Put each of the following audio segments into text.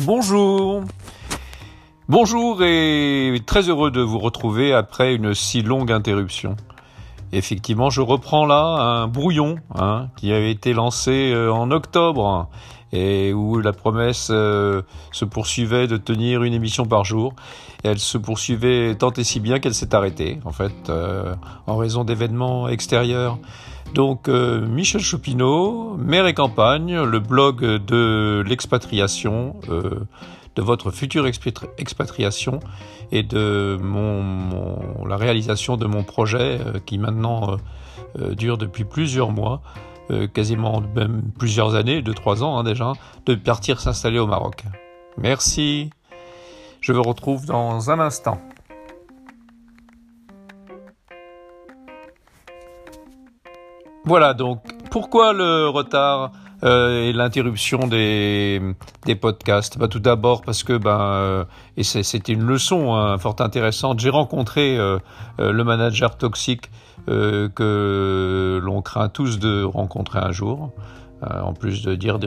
Bonjour. Bonjour et très heureux de vous retrouver après une si longue interruption. Effectivement, je reprends là un brouillon hein, qui avait été lancé euh, en octobre et où la promesse euh, se poursuivait de tenir une émission par jour. Elle se poursuivait tant et si bien qu'elle s'est arrêtée, en fait, euh, en raison d'événements extérieurs. Donc, Michel Chopineau, maire et campagne, le blog de l'expatriation, de votre future expatriation et de la réalisation de mon projet euh, qui maintenant euh, euh, dure depuis plusieurs mois, quasiment même plusieurs années, deux trois ans hein, déjà, de partir s'installer au Maroc. Merci. Je vous retrouve dans un instant. Voilà donc pourquoi le retard? Euh, et l'interruption des, des podcasts bah, Tout d'abord parce que, ben, euh, et c'était une leçon hein, fort intéressante, j'ai rencontré euh, le manager toxique que l'on craint tous de rencontrer un jour. Euh, en plus de dire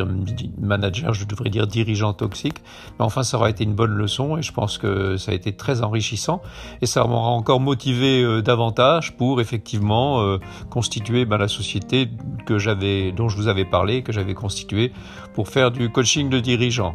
manager, je devrais dire dirigeant toxique. Mais enfin, ça aura été une bonne leçon et je pense que ça a été très enrichissant et ça m'aura encore motivé euh, davantage pour effectivement euh, constituer ben, la société que j'avais, dont je vous avais parlé, que j'avais constituée pour faire du coaching de dirigeants.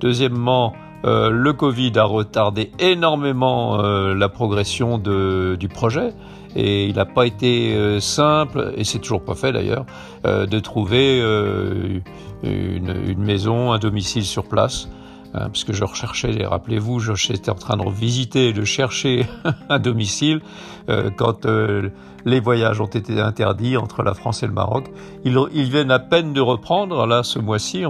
Deuxièmement, le Covid a retardé énormément la progression de, du projet et il n'a pas été euh, simple, et c'est toujours pas fait d'ailleurs, euh, de trouver euh, une, une, maison, un domicile sur place. Hein, parce que je recherchais, rappelez-vous, j'étais en train de visiter, de chercher un domicile quand les voyages ont été interdits entre la France et le Maroc. Ils, ils viennent à peine de reprendre là ce mois-ci.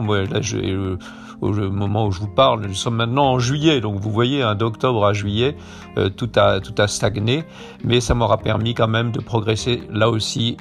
Au moment où je vous parle, nous sommes maintenant en juillet, donc vous voyez, hein, d'octobre à juillet, euh, tout, a, tout a stagné, mais ça m'aura permis quand même de progresser là aussi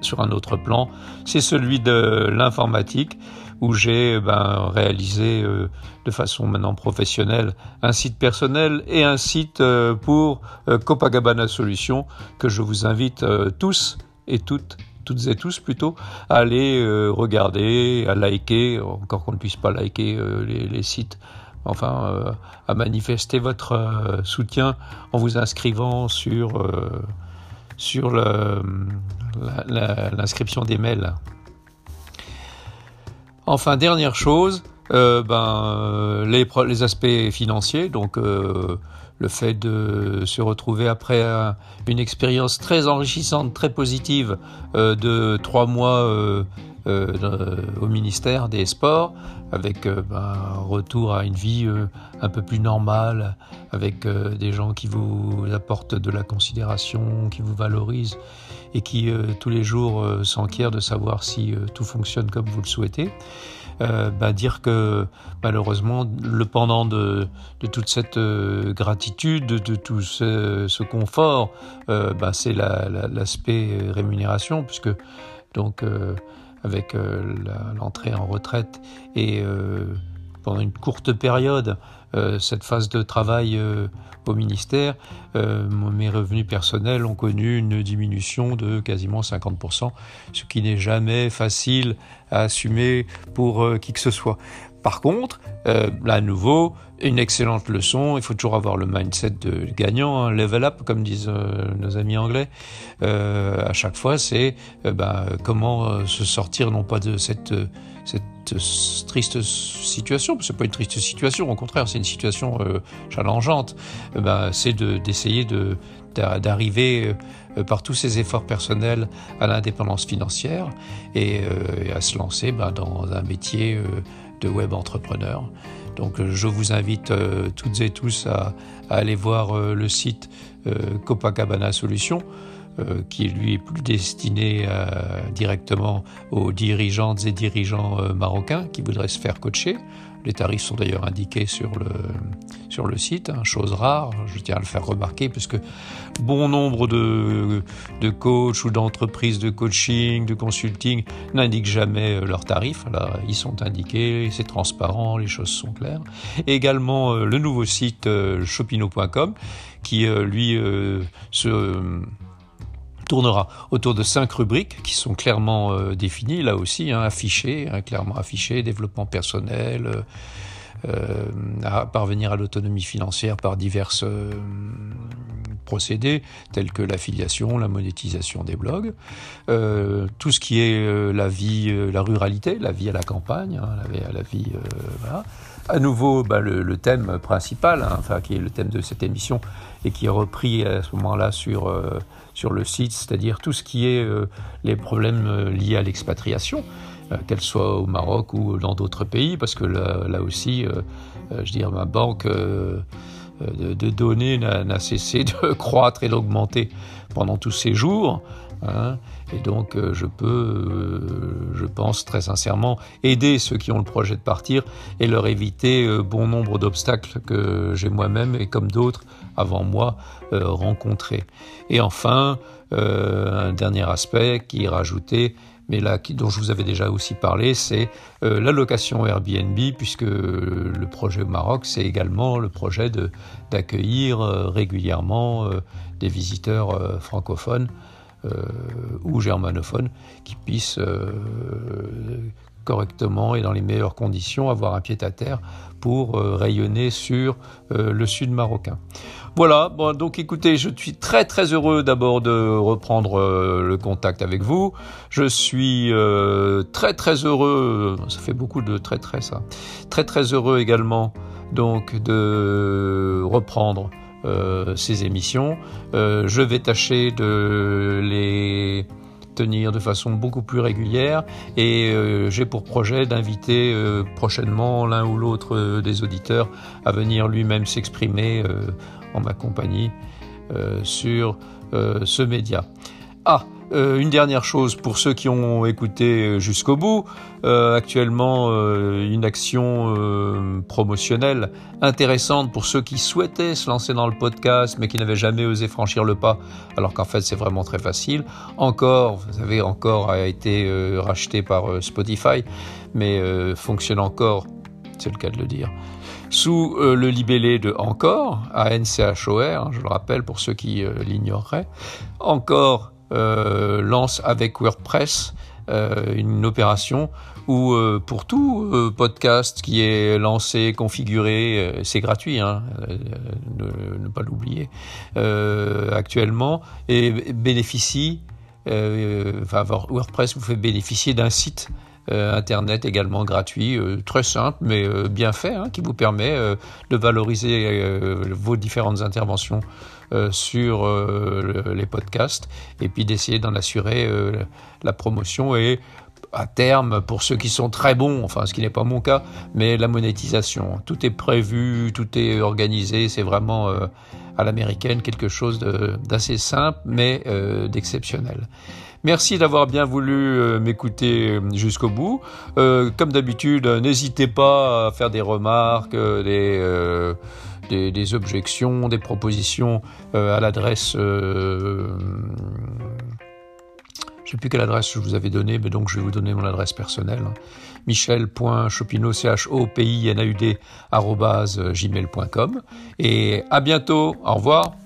sur un autre plan, c'est celui de l'informatique où j'ai ben, réalisé euh, de façon maintenant professionnelle un site personnel et un site euh, pour Copacabana Solutions que je vous invite tous et toutes toutes et tous plutôt, à aller euh, regarder, à liker, encore qu'on ne puisse pas liker euh, les, sites, enfin euh, à manifester votre soutien en vous inscrivant sur, sur l'inscription des mails. Enfin, dernière chose, ben, les, les, aspects financiers, donc le fait de se retrouver après une expérience très enrichissante, très positive euh, de trois mois euh, euh, au ministère des Sports, avec ben, un retour à une vie un peu plus normale, avec des gens qui vous apportent de la considération, qui vous valorisent et qui tous les jours s'enquièrent de savoir si tout fonctionne comme vous le souhaitez. Euh, bah, dire que malheureusement, le pendant de, de toute cette euh, gratitude, de, tout ce, ce confort, euh, bah, c'est l'aspect la, rémunération, puisque donc avec l'entrée en retraite et pendant une courte période, cette phase de travail au ministère, euh, mes revenus personnels ont connu une diminution de quasiment 50%, ce qui n'est jamais facile à assumer pour euh, qui que ce soit. Par contre, euh, là à nouveau, une excellente leçon. Il faut toujours avoir le mindset de gagnant, hein, level up, comme disent euh, nos amis anglais. Euh, à chaque fois, c'est euh, bah, comment se sortir non pas de cette, cette triste situation, c'est pas une triste situation, au contraire, c'est une situation challengeante. Bah, c'est d'essayer de, d'arriver par tous ses efforts personnels à l'indépendance financière et, à se lancer bah, dans un métier de web entrepreneur. Donc je vous invite euh, toutes et tous à, aller voir euh, le site euh, Copacabana Solutions, qui lui est plus destiné directement aux dirigeantes et dirigeants marocains qui voudraient se faire coacher. Les tarifs sont d'ailleurs indiqués sur le, sur le site, hein, chose rare, je tiens à le faire remarquer, puisque bon nombre de, de coachs ou d'entreprises de coaching, de consulting n'indiquent jamais euh, leurs tarifs. Là, ils sont indiqués, c'est transparent, les choses sont claires. Et également euh, le nouveau site euh, shopino.com qui, lui, se tournera autour de cinq rubriques qui sont clairement euh, définies, là aussi, hein, affichées, hein, clairement affichées, développement personnel, euh, à parvenir à l'autonomie financière par diverses procédés tels que l'affiliation, la monétisation des blogs, euh, tout ce qui est euh, la vie, euh, la ruralité, la vie à la campagne, hein, la, la, vie, voilà. À nouveau, bah, le, thème principal, hein, enfin qui est le thème de cette émission et qui est repris à ce moment-là sur sur le site, c'est-à-dire tout ce qui est les problèmes liés à l'expatriation qu'elle soit au Maroc ou dans d'autres pays, parce que là, aussi, je dire, ma banque euh, de, données n'a cessé de croître et d'augmenter pendant tous ces jours. Hein. et donc, euh, je peux, euh, pense très sincèrement, aider ceux qui ont le projet de partir et leur éviter bon nombre d'obstacles que j'ai moi-même et comme d'autres avant moi rencontrés. Et enfin, un dernier aspect qui est rajouté, mais là, dont je vous avais déjà aussi parlé, c'est euh, l'allocation Airbnb, puisque le projet au Maroc, c'est également le projet d'accueillir euh, régulièrement euh, des visiteurs francophones ou germanophones qui puissent correctement et dans les meilleures conditions, avoir un pied à terre pour euh, rayonner sur euh, le sud marocain. Voilà, bon, donc écoutez, je suis très très heureux d'abord de reprendre euh, le contact avec vous. Je suis très très heureux, ça fait beaucoup de très très ça, très très heureux également donc de reprendre ces émissions. je vais tâcher de les tenir de façon beaucoup plus régulière et euh, j'ai pour projet d'inviter euh, prochainement l'un ou l'autre euh, des auditeurs à venir lui-même s'exprimer en ma compagnie sur ce média. Ah, euh, une dernière chose pour ceux qui ont écouté jusqu'au bout, euh, actuellement euh, une action promotionnelle intéressante pour ceux qui souhaitaient se lancer dans le podcast mais qui n'avaient jamais osé franchir le pas, alors qu'en fait c'est vraiment très facile. Encore, vous savez, encore a été racheté par Spotify, mais fonctionne encore, c'est le cas de le dire sous le libellé de Encore, A-N-C-H-O-R, hein, je le rappelle pour ceux qui l'ignoreraient. Encore euh, lance avec WordPress euh, une opération où euh, pour tout podcast qui est lancé, configuré, c'est gratuit, hein, ne, pas l'oublier, actuellement, et bénéficie, enfin, WordPress vous fait bénéficier d'un site internet également gratuit, très simple mais bien fait, hein, qui vous permet de valoriser vos différentes interventions euh, sur euh, les podcasts et puis d'essayer d'en assurer euh, la promotion et à terme, pour ceux qui sont très bons, enfin ce qui n'est pas mon cas, mais la monétisation. Tout est prévu, tout est organisé, c'est vraiment à l'américaine quelque chose d'assez simple, mais d'exceptionnel. Merci d'avoir bien voulu m'écouter jusqu'au bout. comme d'habitude, n'hésitez pas à faire des remarques, des objections, des propositions euh, à l'adresse. Je ne sais plus quelle adresse je vous avais donnée, mais donc je vais vous donner mon adresse personnelle. michel.chopineau, c h o p i n a u d gmail.com. Et à bientôt. Au revoir.